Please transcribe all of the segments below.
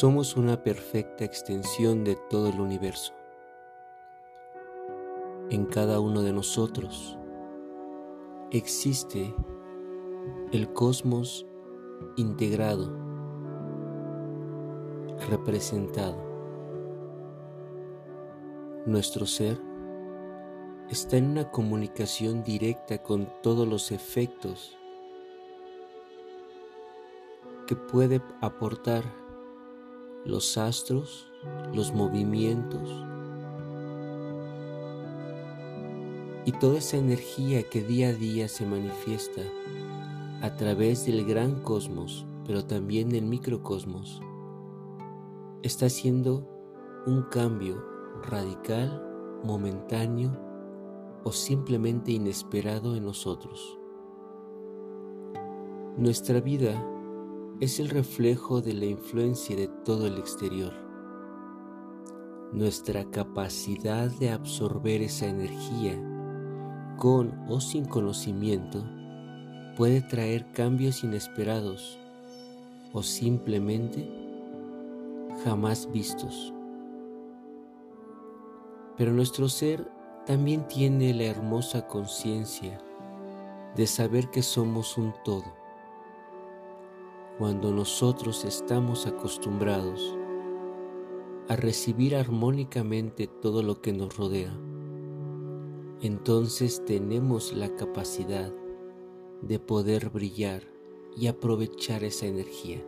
Somos una perfecta extensión de todo el universo. En cada uno de nosotros existe el cosmos integrado, representado. Nuestro ser está en una comunicación directa con todos los efectos que puede aportar los astros, los movimientos y toda esa energía que día a día se manifiesta a través del gran cosmos, pero también del microcosmos, está haciendo un cambio radical, momentáneo o simplemente inesperado en nosotros. Nuestra vida es el reflejo de la influencia de todo el exterior. Nuestra capacidad de absorber esa energía con o sin conocimiento puede traer cambios inesperados o simplemente jamás vistos. Pero nuestro ser también tiene la hermosa conciencia de saber que somos un todo cuando nosotros estamos acostumbrados a recibir armónicamente todo lo que nos rodea, entonces tenemos la capacidad de poder brillar y aprovechar esa energía.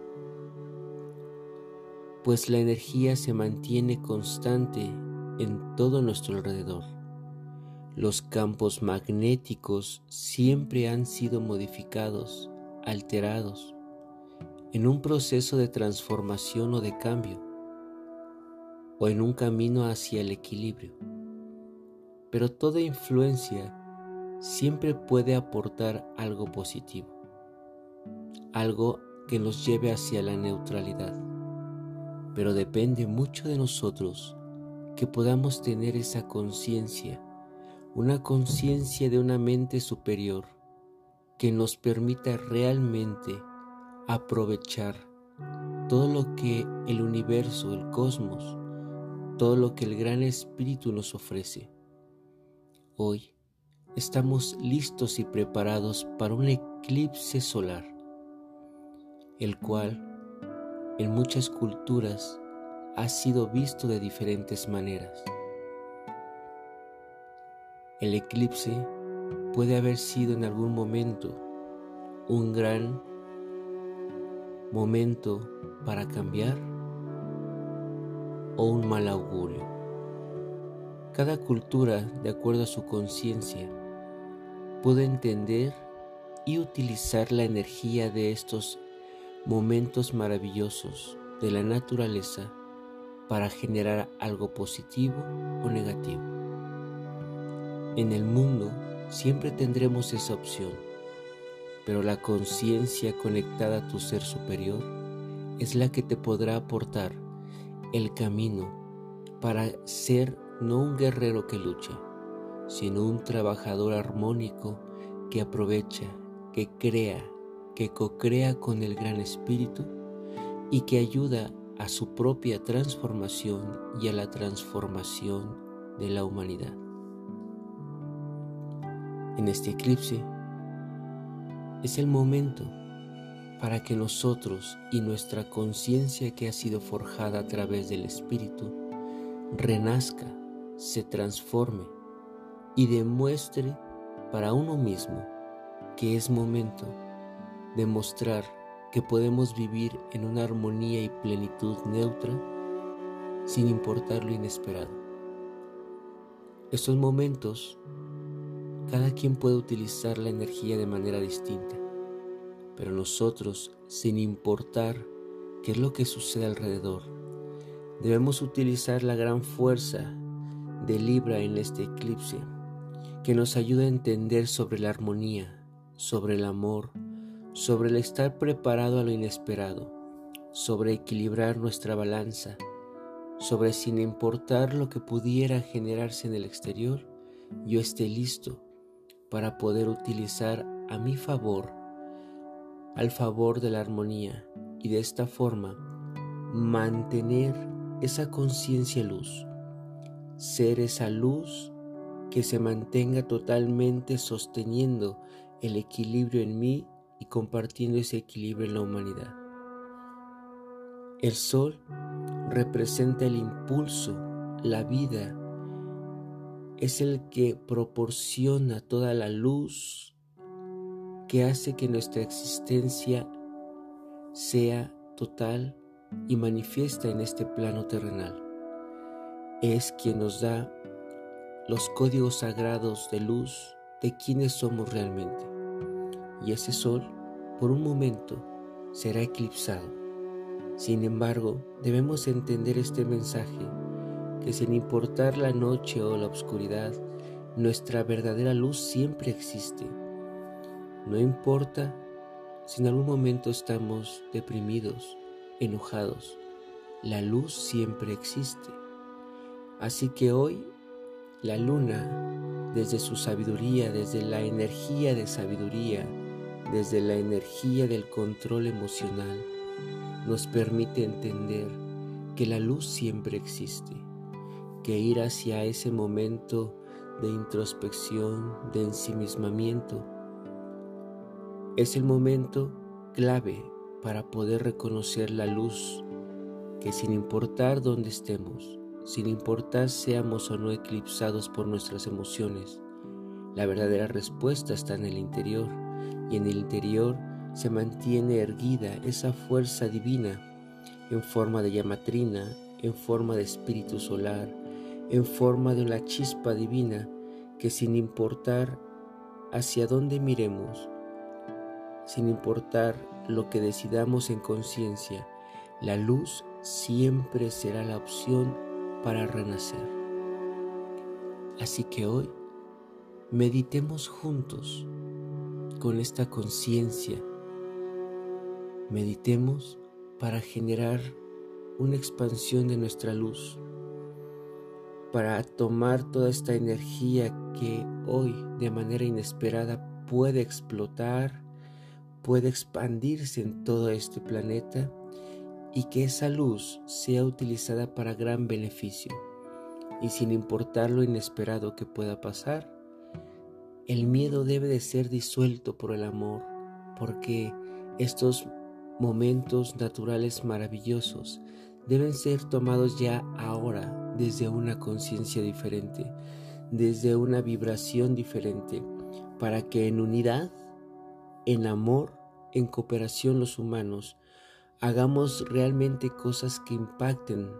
Pues la energía se mantiene constante en todo nuestro alrededor. Los campos magnéticos siempre han sido modificados, alterados, en un proceso de transformación o de cambio, o en un camino hacia el equilibrio. Pero toda influencia siempre puede aportar algo positivo, algo que nos lleve hacia la neutralidad. Pero depende mucho de nosotros que podamos tener esa conciencia, una conciencia de una mente superior que nos permita realmente aprovechar todo lo que el universo, el cosmos, todo lo que el gran espíritu nos ofrece. Hoy estamos listos y preparados para un eclipse solar, el cual en muchas culturas ha sido visto de diferentes maneras. El eclipse puede haber sido en algún momento un gran momento para cambiar o un mal augurio. Cada cultura, de acuerdo a su conciencia, puede entender y utilizar la energía de estos momentos maravillosos de la naturaleza para generar algo positivo o negativo. En el mundo siempre tendremos esa opción pero la conciencia conectada a tu ser superior es la que te podrá aportar el camino para ser no un guerrero que lucha, sino un trabajador armónico que aprovecha, que crea, que co-crea con el Gran Espíritu y que ayuda a su propia transformación y a la transformación de la humanidad. En este eclipse es el momento para que nosotros y nuestra conciencia que ha sido forjada a través del Espíritu renazca, se transforme y demuestre para uno mismo que es momento de mostrar que podemos vivir en una armonía y plenitud neutra sin importar lo inesperado. Estos momentos cada quien puede utilizar la energía de manera distinta, pero nosotros, sin importar qué es lo que sucede alrededor, debemos utilizar la gran fuerza de Libra en este eclipse, que nos ayuda a entender sobre la armonía, sobre el amor, sobre el estar preparado a lo inesperado, sobre equilibrar nuestra balanza, sobre sin importar lo que pudiera generarse en el exterior, yo esté listo para poder utilizar a mi favor, al favor de la armonía, y de esta forma mantener esa conciencia luz, ser esa luz que se mantenga totalmente sosteniendo el equilibrio en mí y compartiendo ese equilibrio en la humanidad. El sol representa el impulso, la vida, es el que proporciona toda la luz que hace que nuestra existencia sea total y manifiesta en este plano terrenal. Es quien nos da los códigos sagrados de luz de quienes somos realmente. Y ese sol, por un momento, será eclipsado. Sin embargo, debemos entender este mensaje que sin importar la noche o la oscuridad, nuestra verdadera luz siempre existe. No importa si en algún momento estamos deprimidos, enojados, la luz siempre existe. Así que hoy la luna, desde su sabiduría, desde la energía de sabiduría, desde la energía del control emocional, nos permite entender que la luz siempre existe que ir hacia ese momento de introspección, de ensimismamiento. Es el momento clave para poder reconocer la luz que sin importar dónde estemos, sin importar seamos o no eclipsados por nuestras emociones, la verdadera respuesta está en el interior y en el interior se mantiene erguida esa fuerza divina en forma de llamatrina, en forma de espíritu solar, en forma de una chispa divina que sin importar hacia dónde miremos, sin importar lo que decidamos en conciencia, la luz siempre será la opción para renacer. Así que hoy meditemos juntos con esta conciencia. Meditemos para generar una expansión de nuestra luz para tomar toda esta energía que hoy de manera inesperada puede explotar, puede expandirse en todo este planeta y que esa luz sea utilizada para gran beneficio. Y sin importar lo inesperado que pueda pasar, el miedo debe de ser disuelto por el amor, porque estos momentos naturales maravillosos deben ser tomados ya ahora desde una conciencia diferente, desde una vibración diferente, para que en unidad, en amor, en cooperación los humanos, hagamos realmente cosas que impacten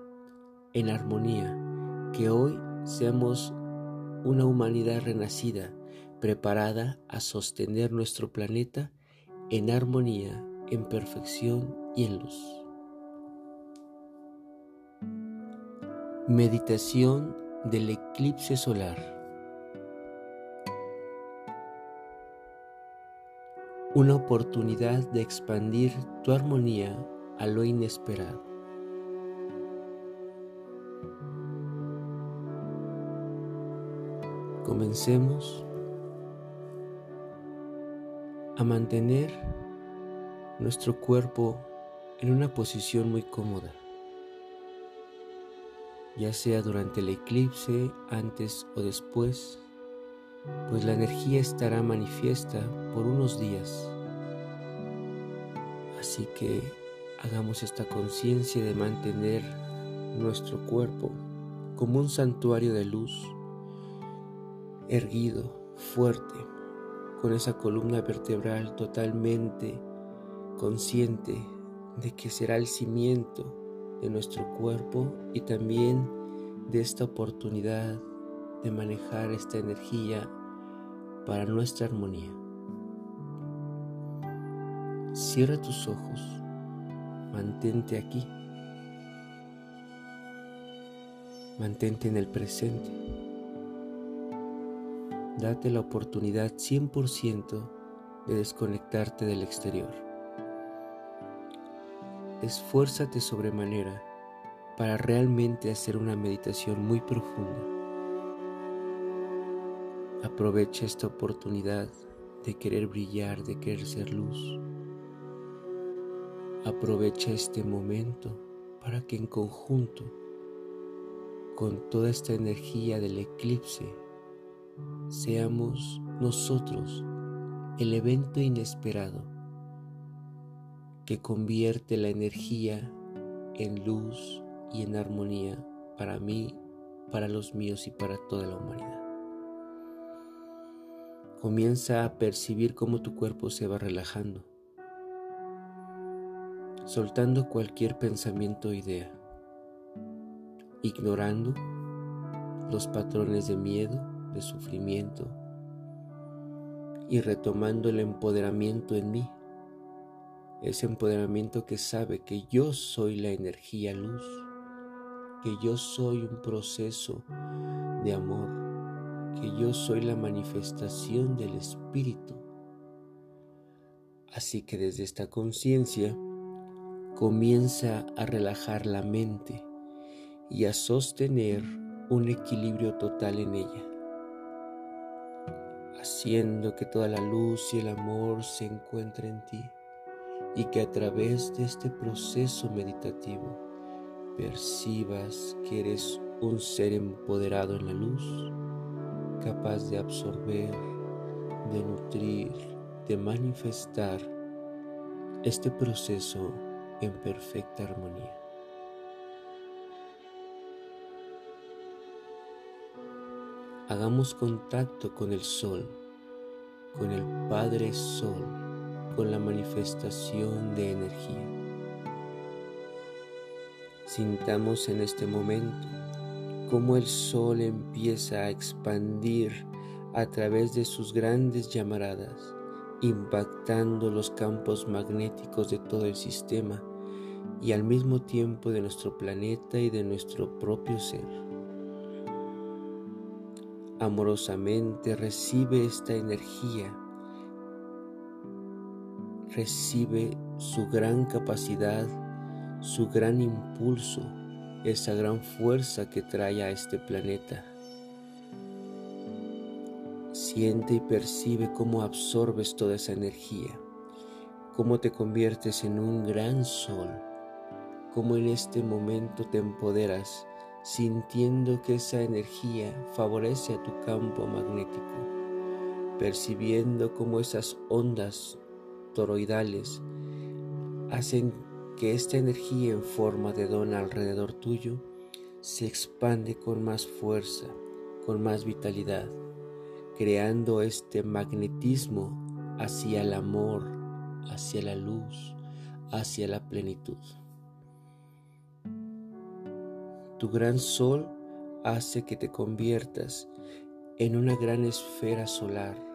en armonía, que hoy seamos una humanidad renacida, preparada a sostener nuestro planeta en armonía, en perfección y en luz. Meditación del eclipse solar. Una oportunidad de expandir tu armonía a lo inesperado. Comencemos a mantener nuestro cuerpo en una posición muy cómoda ya sea durante el eclipse, antes o después, pues la energía estará manifiesta por unos días. Así que hagamos esta conciencia de mantener nuestro cuerpo como un santuario de luz, erguido, fuerte, con esa columna vertebral totalmente consciente de que será el cimiento de nuestro cuerpo y también de esta oportunidad de manejar esta energía para nuestra armonía. Cierra tus ojos, mantente aquí, mantente en el presente. Date la oportunidad 100% de desconectarte del exterior esfuérzate sobremanera para realmente hacer una meditación muy profunda. Aprovecha esta oportunidad de querer brillar, de querer ser luz. Aprovecha este momento para que en conjunto con toda esta energía del eclipse seamos nosotros el evento inesperado que convierte la energía en luz y en armonía para mí, para los míos y para toda la humanidad. Comienza a percibir cómo tu cuerpo se va relajando, soltando cualquier pensamiento o idea, ignorando los patrones de miedo, de sufrimiento y retomando el empoderamiento en mí, ese empoderamiento que sabe que yo soy la energía luz, que yo soy un proceso de amor, que yo soy la manifestación del Espíritu. Así que desde esta conciencia comienza a relajar la mente y a sostener un equilibrio total en ella, haciendo que toda la luz y el amor se encuentren en ti y que a través de este proceso meditativo percibas que eres un ser empoderado en la luz capaz de absorber, de nutrir, de manifestar este proceso en perfecta armonía. Hagamos contacto con el sol, con el Padre Sol, con la manifestación de energía. Sintamos en este momento cómo el sol empieza a expandir a través de sus grandes llamaradas, impactando los campos magnéticos de todo el sistema y al mismo tiempo de nuestro planeta y de nuestro propio ser. Amorosamente recibe esta energía, recibe su gran capacidad, su gran impulso, esa gran fuerza que trae a este planeta. Siente y percibe cómo absorbes toda esa energía, cómo te conviertes en un gran sol, cómo en este momento te empoderas sintiendo que esa energía favorece a tu campo magnético, percibiendo cómo esas ondas toroidales hacen que esta energía en forma de don alrededor tuyo se expande con más fuerza, con más vitalidad, creando este magnetismo hacia el amor, hacia la luz, hacia la plenitud. Tu gran sol hace que te conviertas en una gran esfera solar,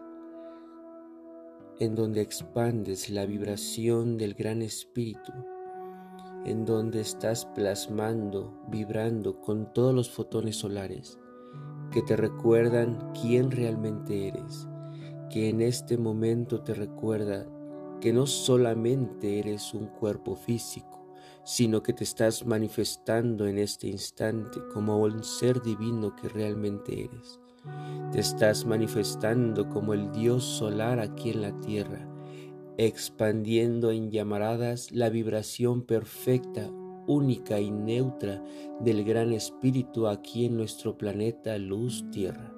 en donde expandes la vibración del gran espíritu en donde estás plasmando, vibrando con todos los fotones solares que te recuerdan quién realmente eres, que en este momento te recuerda que no solamente eres un cuerpo físico, sino que te estás manifestando en este instante como un ser divino que realmente eres. Te estás manifestando como el Dios solar aquí en la tierra, expandiendo en llamaradas la vibración perfecta, única y neutra del gran espíritu aquí en nuestro planeta Luz Tierra.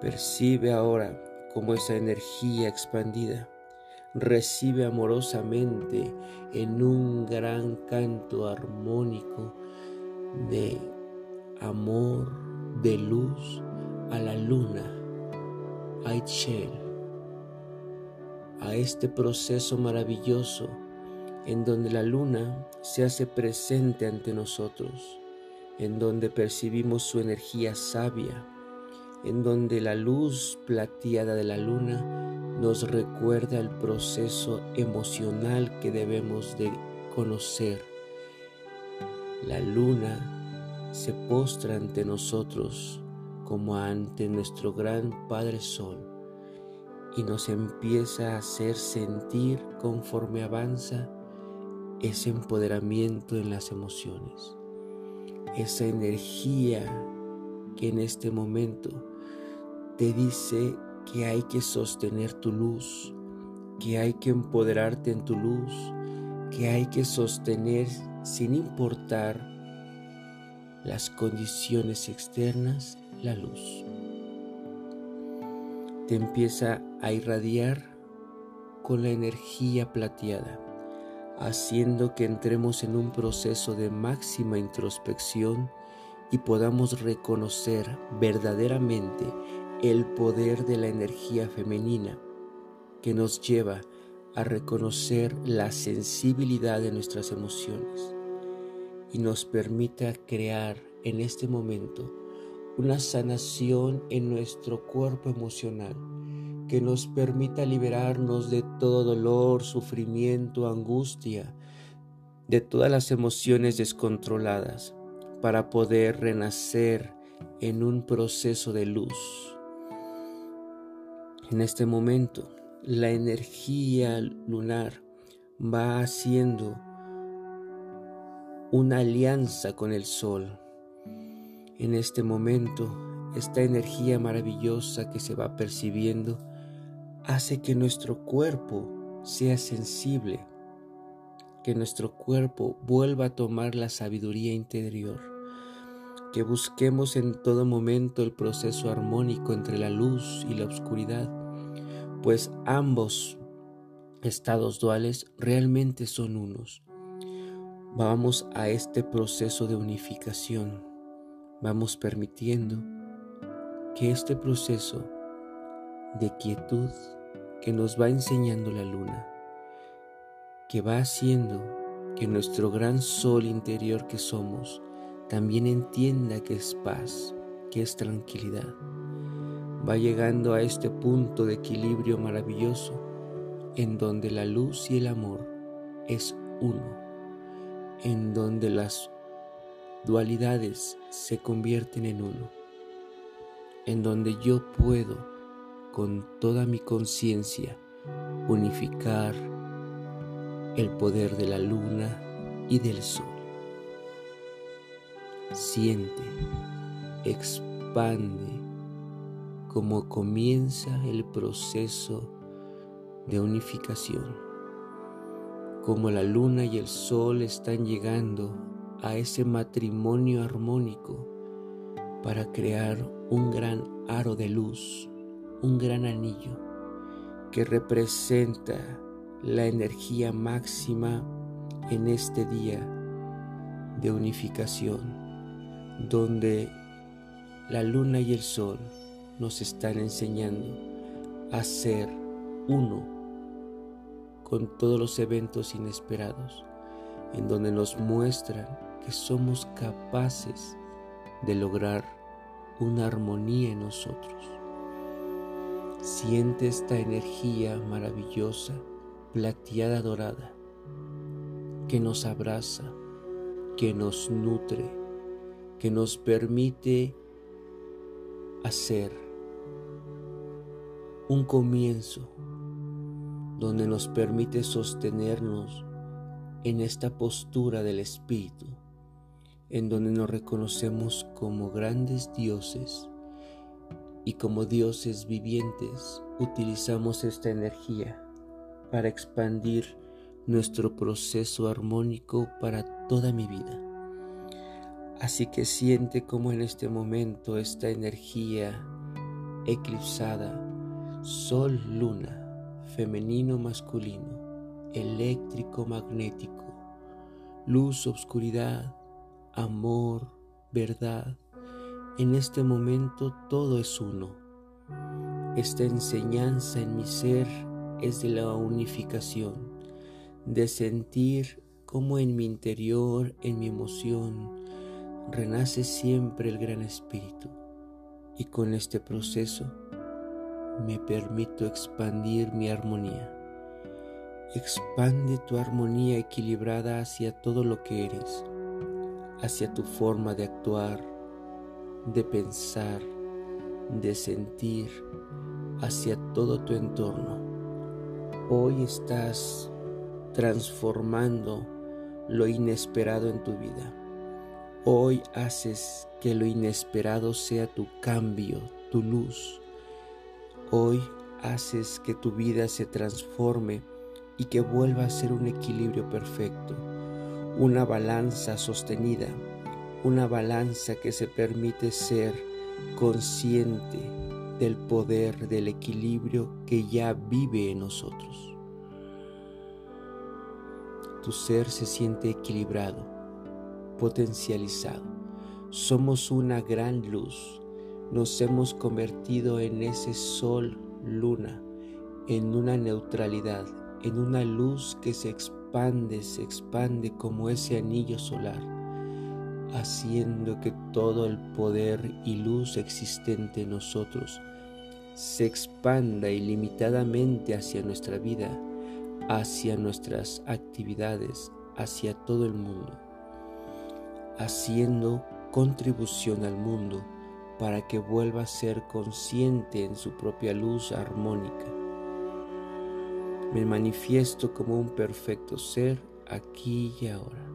Percibe ahora cómo esa energía expandida recibe amorosamente en un gran canto armónico de amor, de luz a la luna, a Itchel, a este proceso maravilloso en donde la luna se hace presente ante nosotros, en donde percibimos su energía sabia, en donde la luz plateada de la luna nos recuerda el proceso emocional que debemos de conocer. La luna se postra ante nosotros como ante nuestro gran Padre Sol y nos empieza a hacer sentir conforme avanza ese empoderamiento en las emociones, esa energía que en este momento te dice que hay que sostener tu luz, que hay que empoderarte en tu luz, que hay que sostener sin importar las condiciones externas la luz. Te empieza a irradiar con la energía plateada, haciendo que entremos en un proceso de máxima introspección y podamos reconocer verdaderamente el poder de la energía femenina que nos lleva a reconocer la sensibilidad de nuestras emociones y nos permita crear en este momento una sanación en nuestro cuerpo emocional que nos permita liberarnos de todo dolor, sufrimiento, angustia, de todas las emociones descontroladas para poder renacer en un proceso de luz. En este momento, la energía lunar va haciendo una alianza con el sol. En este momento, esta energía maravillosa que se va percibiendo hace que nuestro cuerpo sea sensible, que nuestro cuerpo vuelva a tomar la sabiduría interior, que busquemos en todo momento el proceso armónico entre la luz y la oscuridad, pues ambos estados duales realmente son unos. Vamos a este proceso de unificación. Vamos permitiendo que este proceso de quietud que nos va enseñando la luna, que va haciendo que nuestro gran sol interior que somos también entienda que es paz, que es tranquilidad. Va llegando a este punto de equilibrio maravilloso en donde la luz y el amor es uno en donde las dualidades se convierten en uno, en donde yo puedo con toda mi conciencia unificar el poder de la luna y del sol. Siente, expande cómo comienza el proceso de unificación como la luna y el sol están llegando a ese matrimonio armónico para crear un gran aro de luz, un gran anillo que representa la energía máxima en este día de unificación, donde la luna y el sol nos están enseñando a ser uno con todos los eventos inesperados, en donde nos muestran que somos capaces de lograr una armonía en nosotros. Siente esta energía maravillosa, plateada dorada, que nos abraza, que nos nutre, que nos permite hacer un comienzo donde nos permite sostenernos en esta postura del Espíritu, en donde nos reconocemos como grandes dioses y como dioses vivientes utilizamos esta energía para expandir nuestro proceso armónico para toda mi vida. Así que siente como en este momento esta energía eclipsada, sol, luna, femenino masculino, eléctrico magnético, luz, obscuridad, amor, verdad. En este momento todo es uno. Esta enseñanza en mi ser es de la unificación, de sentir cómo en mi interior, en mi emoción, renace siempre el gran espíritu. Y con este proceso me permito expandir mi armonía. Expande tu armonía equilibrada hacia todo lo que eres, hacia tu forma de actuar, de pensar, de sentir, hacia todo tu entorno. Hoy estás transformando lo inesperado en tu vida. Hoy haces que lo inesperado sea tu cambio, tu luz Hoy haces que tu vida se transforme y que vuelva a ser un equilibrio perfecto, una balanza sostenida, una balanza que se permite ser consciente del poder del equilibrio que ya vive en nosotros. Tu ser se siente equilibrado, potencializado. Somos una gran luz. Nos hemos convertido en ese sol, luna, en una neutralidad, en una luz que se expande, se expande como ese anillo solar, haciendo que todo el poder y luz existente en nosotros se expanda ilimitadamente hacia nuestra vida, hacia nuestras actividades, hacia todo el mundo, haciendo contribución al mundo para que vuelva a ser consciente en su propia luz armónica me manifiesto como un perfecto ser aquí y ahora.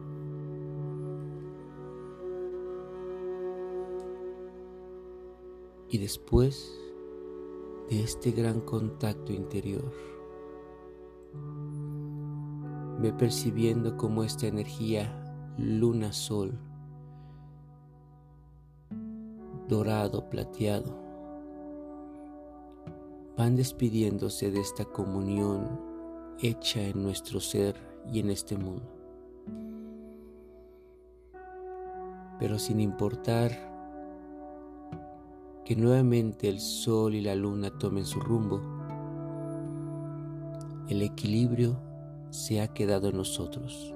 Y después de este gran contacto interior, me percibiendo como esta energía luna-sol, dorado, plateado, van despidiéndose de esta comunión hecha en nuestro ser y en este mundo. Pero sin importar que nuevamente el sol y la luna tomen su rumbo, el equilibrio se ha quedado en nosotros.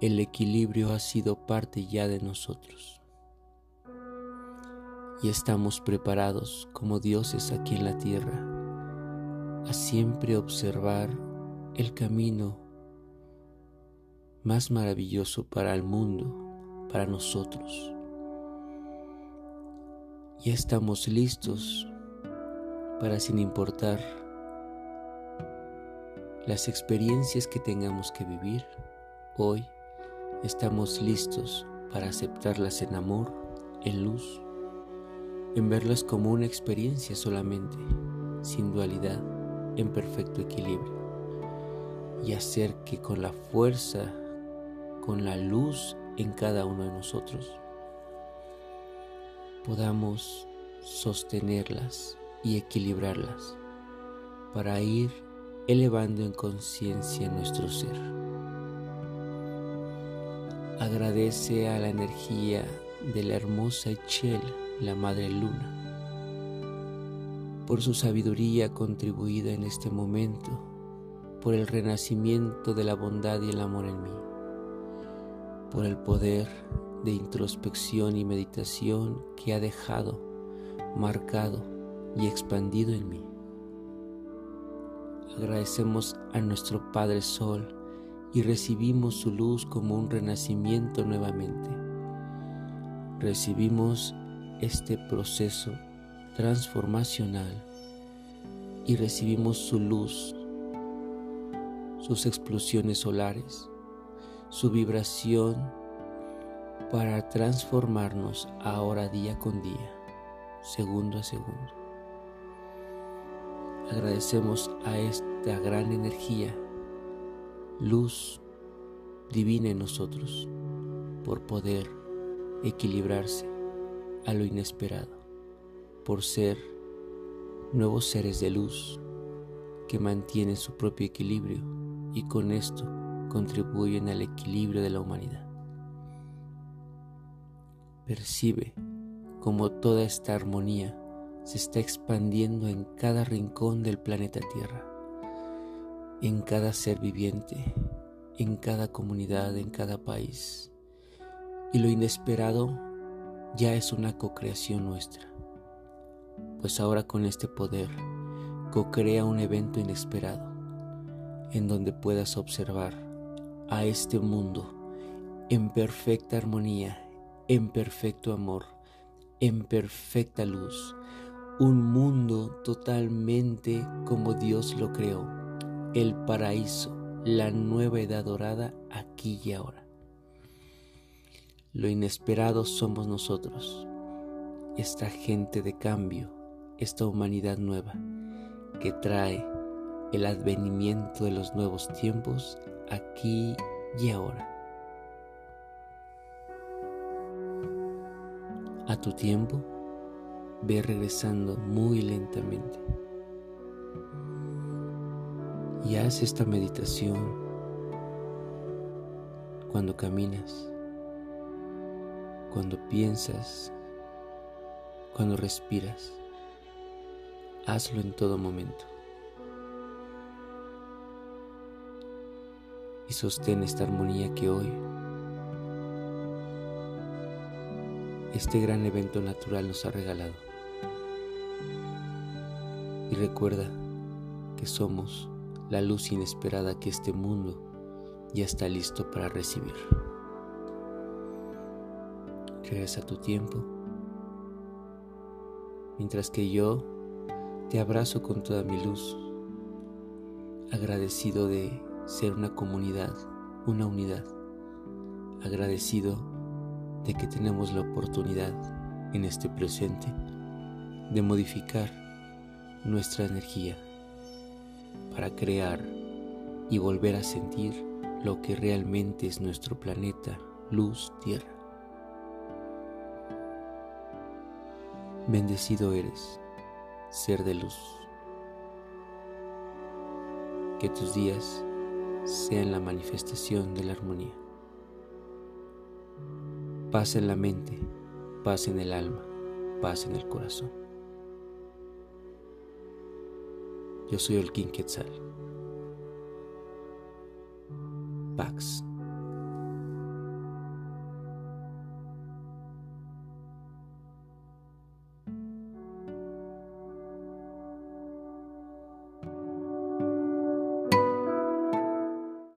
El equilibrio ha sido parte ya de nosotros. Y estamos preparados como dioses aquí en la tierra a siempre observar el camino más maravilloso para el mundo, para nosotros. Ya estamos listos para, sin importar las experiencias que tengamos que vivir, hoy estamos listos para aceptarlas en amor, en luz, en verlas como una experiencia solamente, sin dualidad en perfecto equilibrio y hacer que con la fuerza, con la luz en cada uno de nosotros, podamos sostenerlas y equilibrarlas para ir elevando en conciencia nuestro ser. Agradece a la energía de la hermosa Echel, la Madre Luna, por su sabiduría contribuida en este momento, por el renacimiento de la bondad y el amor en mí, por el poder de introspección y meditación que ha dejado, marcado y expandido en mí. Agradecemos a nuestro Padre Sol y recibimos su luz como un renacimiento nuevamente. Recibimos este proceso transformacional y recibimos su luz, sus explosiones solares, su vibración para transformarnos ahora día con día, segundo a segundo. Agradecemos a esta gran energía, luz divina en nosotros, por poder equilibrarse a lo inesperado por ser nuevos seres de luz que mantienen su propio equilibrio y con esto contribuyen al equilibrio de la humanidad. Percibe cómo toda esta armonía se está expandiendo en cada rincón del planeta Tierra, en cada ser viviente, en cada comunidad, en cada país. Y lo inesperado ya es una co-creación nuestra. Pues ahora con este poder co-crea un evento inesperado en donde puedas observar a este mundo en perfecta armonía, en perfecto amor, en perfecta luz, un mundo totalmente como Dios lo creó, el paraíso, la nueva edad dorada aquí y ahora. Lo inesperado somos nosotros, esta gente de cambio, esta humanidad nueva que trae el advenimiento de los nuevos tiempos aquí y ahora. A tu tiempo, ve regresando muy lentamente. Y haz esta meditación cuando caminas, cuando piensas, cuando respiras. Hazlo en todo momento. Y sostén esta armonía que hoy, este gran evento natural nos ha regalado. Y recuerda que somos la luz inesperada que este mundo ya está listo para recibir. Regresa tu tiempo, mientras que yo te abrazo con toda mi luz, agradecido de ser una comunidad, una unidad, agradecido de que tenemos la oportunidad en este presente de modificar nuestra energía para crear y volver a sentir lo que realmente es nuestro planeta, luz, tierra. Bendecido eres, ser de luz. Que tus días sean la manifestación de la armonía. Paz en la mente, paz en el alma, paz en el corazón. Yo soy King Quetzal. Pax.